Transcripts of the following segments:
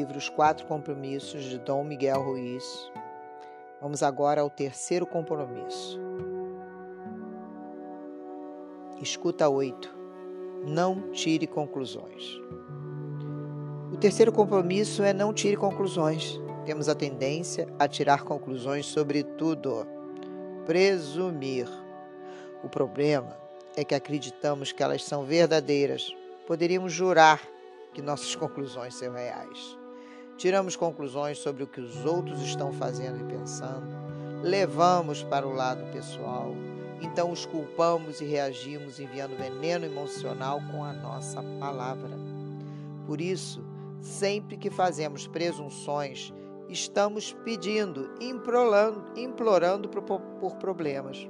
livro Os Quatro Compromissos de Dom Miguel Ruiz. Vamos agora ao terceiro compromisso. Escuta 8. Não tire conclusões. O terceiro compromisso é não tire conclusões. Temos a tendência a tirar conclusões sobre tudo. Presumir. O problema é que acreditamos que elas são verdadeiras. Poderíamos jurar que nossas conclusões são reais. Tiramos conclusões sobre o que os outros estão fazendo e pensando, levamos para o lado pessoal, então os culpamos e reagimos enviando veneno emocional com a nossa palavra. Por isso, sempre que fazemos presunções, estamos pedindo, implorando, implorando por, problemas.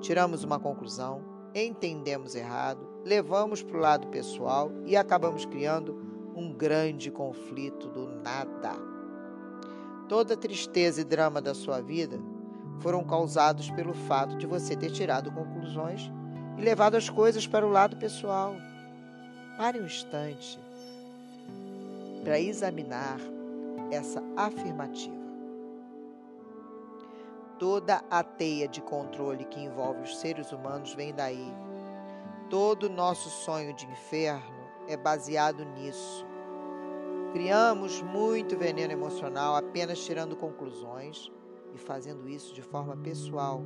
Tiramos uma conclusão, entendemos errado, levamos para o lado pessoal e acabamos criando um grande conflito do nada. Toda tristeza e drama da sua vida foram causados pelo fato de você ter tirado conclusões e levado as coisas para o lado pessoal. Pare um instante para examinar essa afirmativa. Toda a teia de controle que envolve os seres humanos vem daí. Todo nosso sonho de inferno é baseado nisso. Criamos muito veneno emocional apenas tirando conclusões e fazendo isso de forma pessoal,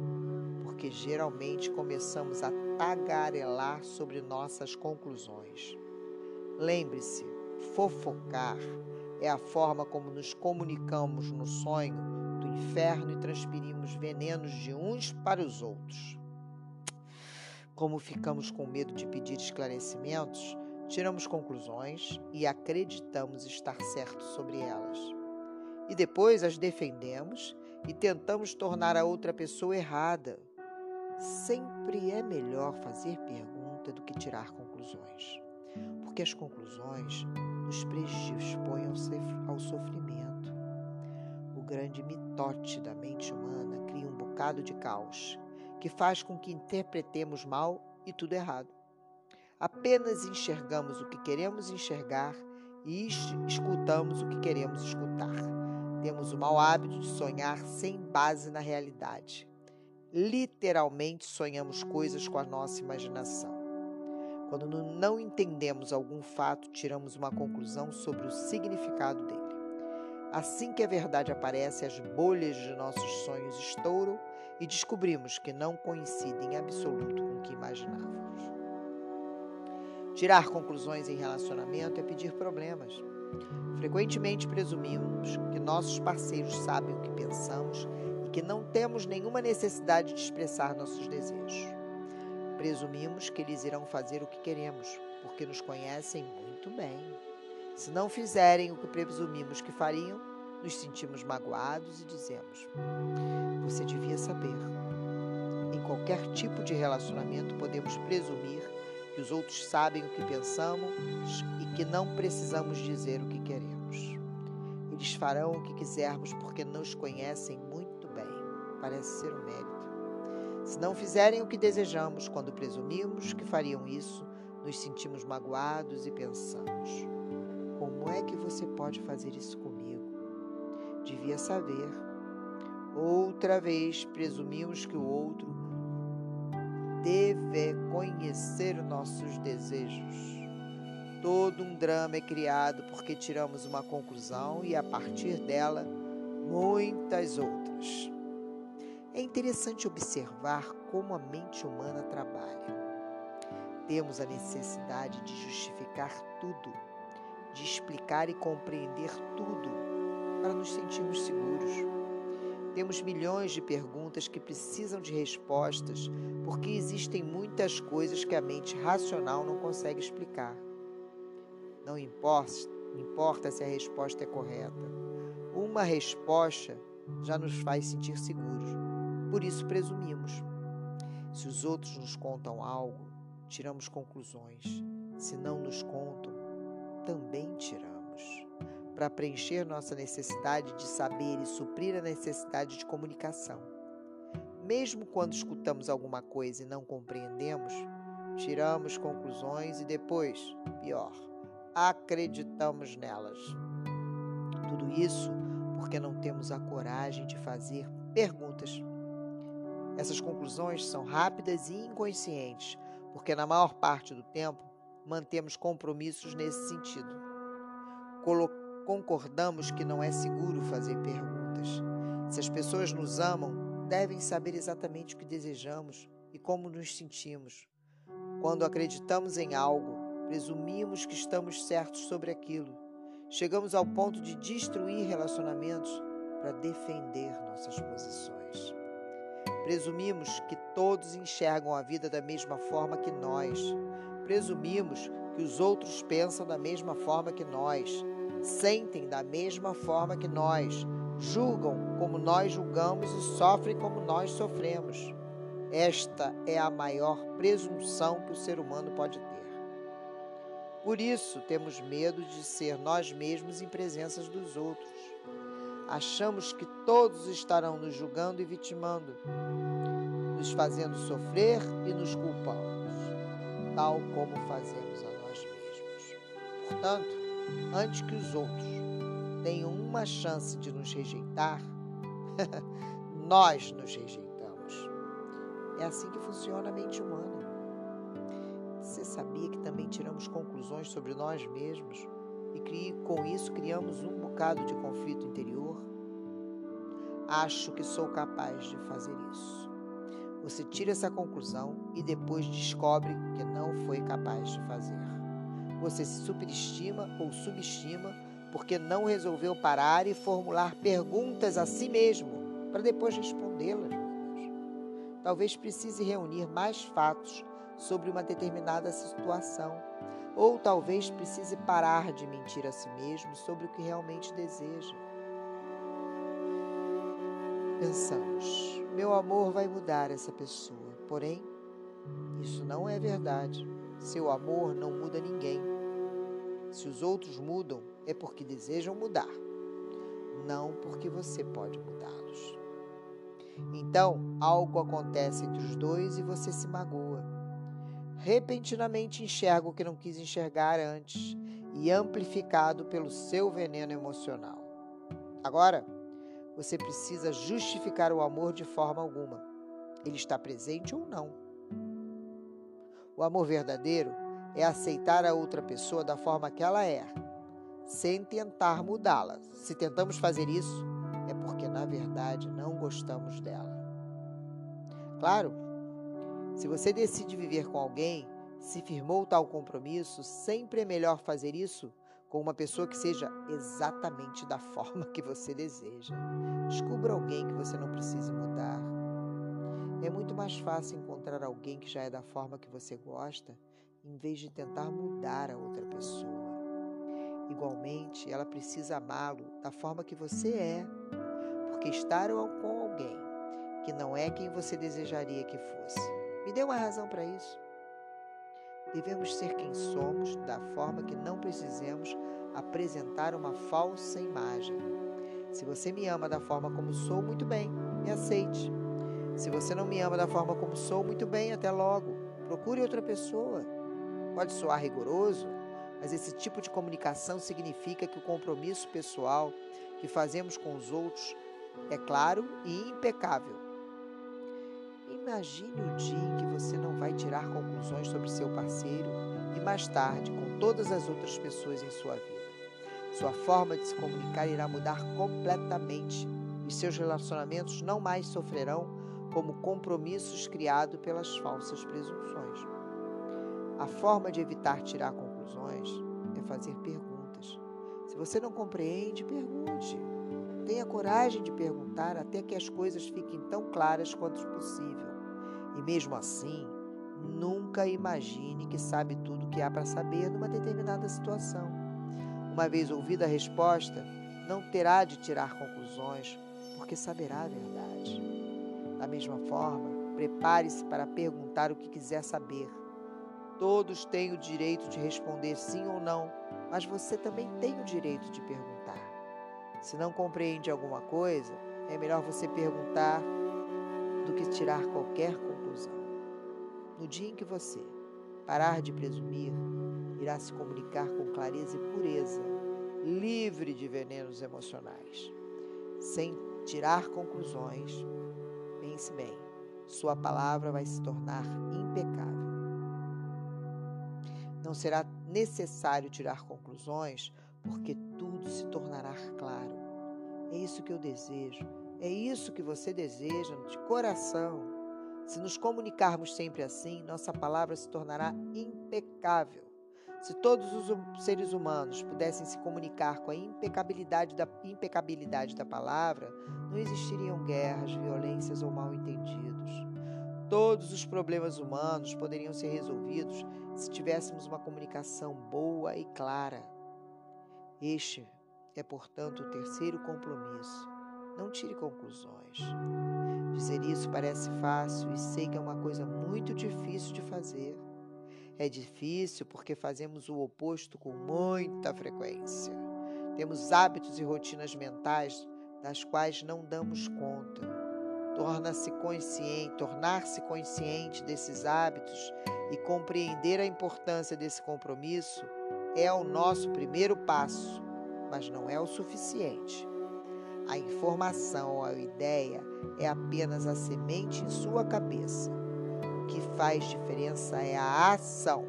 porque geralmente começamos a tagarelar sobre nossas conclusões. Lembre-se, fofocar é a forma como nos comunicamos no sonho do inferno e transferimos venenos de uns para os outros. Como ficamos com medo de pedir esclarecimentos, tiramos conclusões e acreditamos estar certo sobre elas. E depois as defendemos e tentamos tornar a outra pessoa errada. Sempre é melhor fazer pergunta do que tirar conclusões, porque as conclusões nos predispõem ao sofrimento. O grande mitote da mente humana cria um bocado de caos, que faz com que interpretemos mal e tudo errado. Apenas enxergamos o que queremos enxergar e escutamos o que queremos escutar. Temos o mau hábito de sonhar sem base na realidade. Literalmente sonhamos coisas com a nossa imaginação. Quando não entendemos algum fato, tiramos uma conclusão sobre o significado dele. Assim que a verdade aparece, as bolhas de nossos sonhos estouram e descobrimos que não coincidem em absoluto com o que imaginávamos. Tirar conclusões em relacionamento é pedir problemas. Frequentemente presumimos que nossos parceiros sabem o que pensamos e que não temos nenhuma necessidade de expressar nossos desejos. Presumimos que eles irão fazer o que queremos, porque nos conhecem muito bem. Se não fizerem o que presumimos que fariam, nos sentimos magoados e dizemos: Você devia saber. Em qualquer tipo de relacionamento, podemos presumir que os outros sabem o que pensamos e que não precisamos dizer o que queremos. Eles farão o que quisermos porque nos conhecem muito bem. Parece ser um mérito. Se não fizerem o que desejamos, quando presumimos que fariam isso, nos sentimos magoados e pensamos: como é que você pode fazer isso comigo? Devia saber. Outra vez presumimos que o outro deve conhecer nossos desejos. Todo um drama é criado porque tiramos uma conclusão e, a partir dela, muitas outras. É interessante observar como a mente humana trabalha. Temos a necessidade de justificar tudo, de explicar e compreender tudo, para nos sentirmos seguros. Temos milhões de perguntas que precisam de respostas porque existem muitas coisas que a mente racional não consegue explicar. Não importa, importa se a resposta é correta. Uma resposta já nos faz sentir seguros. Por isso presumimos. Se os outros nos contam algo, tiramos conclusões. Se não nos contam, também tiramos para preencher nossa necessidade de saber e suprir a necessidade de comunicação. Mesmo quando escutamos alguma coisa e não compreendemos, tiramos conclusões e depois, pior, acreditamos nelas. isso porque não temos a coragem de fazer perguntas. Essas conclusões são rápidas e inconscientes, porque na maior parte do tempo mantemos compromissos nesse sentido. Concordamos que não é seguro fazer perguntas. Se as pessoas nos amam, devem saber exatamente o que desejamos e como nos sentimos. Quando acreditamos em algo, presumimos que estamos certos sobre aquilo. Chegamos ao ponto de destruir relacionamentos para defender nossas posições. Presumimos que todos enxergam a vida da mesma forma que nós. Presumimos que os outros pensam da mesma forma que nós, sentem da mesma forma que nós, julgam como nós julgamos e sofrem como nós sofremos. Esta é a maior presunção que o ser humano pode ter. Por isso, temos medo de ser nós mesmos em presença dos outros. Achamos que todos estarão nos julgando e vitimando, nos fazendo sofrer e nos culpando, tal como fazemos a nós mesmos. Portanto, antes que os outros tenham uma chance de nos rejeitar, nós nos rejeitamos. É assim que funciona a mente humana. Você sabia que também tiramos conclusões sobre nós mesmos e com isso criamos um bocado de conflito interior? Acho que sou capaz de fazer isso. Você tira essa conclusão e depois descobre que não foi capaz de fazer. Você se superestima ou subestima porque não resolveu parar e formular perguntas a si mesmo para depois respondê-las. Talvez precise reunir mais fatos sobre uma determinada situação. Ou talvez precise parar de mentir a si mesmo sobre o que realmente deseja. Pensamos, meu amor vai mudar essa pessoa, porém, isso não é verdade. Seu amor não muda ninguém. Se os outros mudam, é porque desejam mudar, não porque você pode mudá-los. Então, algo acontece entre os dois e você se magoa repentinamente enxerga o que não quis enxergar antes e amplificado pelo seu veneno emocional. Agora, você precisa justificar o amor de forma alguma. Ele está presente ou não. O amor verdadeiro é aceitar a outra pessoa da forma que ela é, sem tentar mudá-la. Se tentamos fazer isso, é porque na verdade não gostamos dela. Claro, se você decide viver com alguém, se firmou tal compromisso, sempre é melhor fazer isso com uma pessoa que seja exatamente da forma que você deseja. Descubra alguém que você não precise mudar. É muito mais fácil encontrar alguém que já é da forma que você gosta, em vez de tentar mudar a outra pessoa. Igualmente, ela precisa amá-lo da forma que você é, porque estar com alguém que não é quem você desejaria que fosse me dê uma razão para isso. Devemos ser quem somos, da forma que não precisemos apresentar uma falsa imagem. Se você me ama da forma como sou, muito bem, me aceite. Se você não me ama da forma como sou, muito bem, até logo. Procure outra pessoa. Pode soar rigoroso, mas esse tipo de comunicação significa que o compromisso pessoal que fazemos com os outros é claro e impecável Imagine o dia em que você não vai tirar conclusões sobre seu parceiro e mais tarde com todas as outras pessoas em sua vida. Sua forma de se comunicar irá mudar completamente e seus relacionamentos não mais sofrerão como compromissos criados pelas falsas presunções. A forma de evitar tirar conclusões é fazer perguntas. Se você não compreende, pergunte. Tenha coragem de perguntar até que as coisas fiquem tão claras quanto possível. E mesmo assim, nunca imagine que sabe tudo o que há para saber numa determinada situação. Uma vez ouvida a resposta, não terá de tirar conclusões, porque saberá a verdade. Da mesma forma, prepare-se para perguntar o que quiser saber. Todos têm o direito de responder sim ou não, mas você também tem o direito de perguntar. Se não compreende alguma coisa, é melhor você perguntar do que tirar qualquer conclusão. No dia em que você parar de presumir, irá se comunicar com clareza e pureza livre de venenos emocionais. Sem tirar conclusões, pense bem, sua palavra vai se tornar impecável. Não será necessário tirar conclusões, porque tudo se tornará claro. É isso que eu desejo, é isso que você deseja de coração. Se nos comunicarmos sempre assim, nossa palavra se tornará impecável. Se todos os hum, seres humanos pudessem se comunicar com a impecabilidade da, impecabilidade da palavra, não existiriam guerras, violências ou mal-entendidos. Todos os problemas humanos poderiam ser resolvidos se tivéssemos uma comunicação boa e clara. Este é, portanto, o terceiro compromisso. Não tire conclusões. Dizer isso parece fácil e sei que é uma coisa muito difícil de fazer. É difícil porque fazemos o oposto com muita frequência. Temos hábitos e rotinas mentais das quais não damos conta. Torna-se consciente, tornar-se consciente desses hábitos e compreender a importância desse compromisso é o nosso primeiro passo, mas não é o suficiente. A informação ou a ideia é apenas a semente em sua cabeça. O que faz diferença é a ação.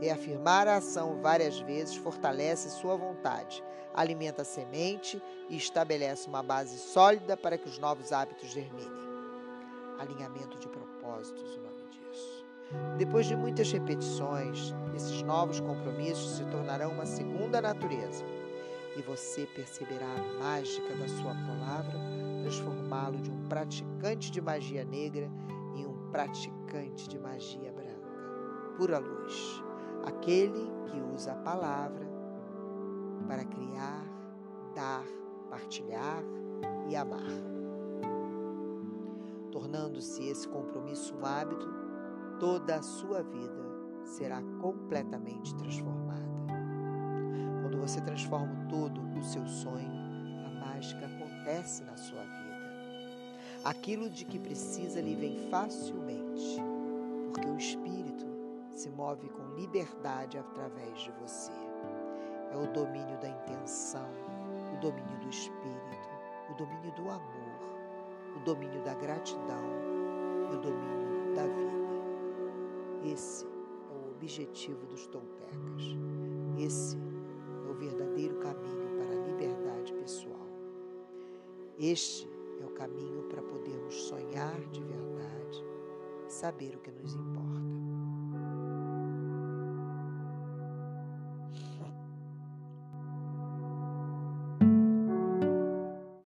Reafirmar a ação várias vezes fortalece sua vontade, alimenta a semente e estabelece uma base sólida para que os novos hábitos germinem. Alinhamento de propósitos, o nome disso. Depois de muitas repetições, esses novos compromissos se tornarão uma segunda natureza e você perceberá a mágica da sua palavra transformá-lo de um praticante de magia negra em um praticante de magia branca. Pura luz. Aquele que usa a palavra para criar, dar, partilhar e amar. Tornando-se esse compromisso um hábito, toda a sua vida será completamente transformada. Quando você transforma todo o seu sonho, a mágica acontece na sua vida. Aquilo de que precisa lhe vem facilmente, porque o Espírito se move com liberdade através de você. É o domínio da intenção, o domínio do Espírito, o domínio do amor, o domínio da gratidão e o domínio da vida. Esse é o objetivo dos Toltecas. Esse é o verdadeiro caminho para a liberdade pessoal. Este é o caminho para podermos sonhar de verdade saber o que nos importa.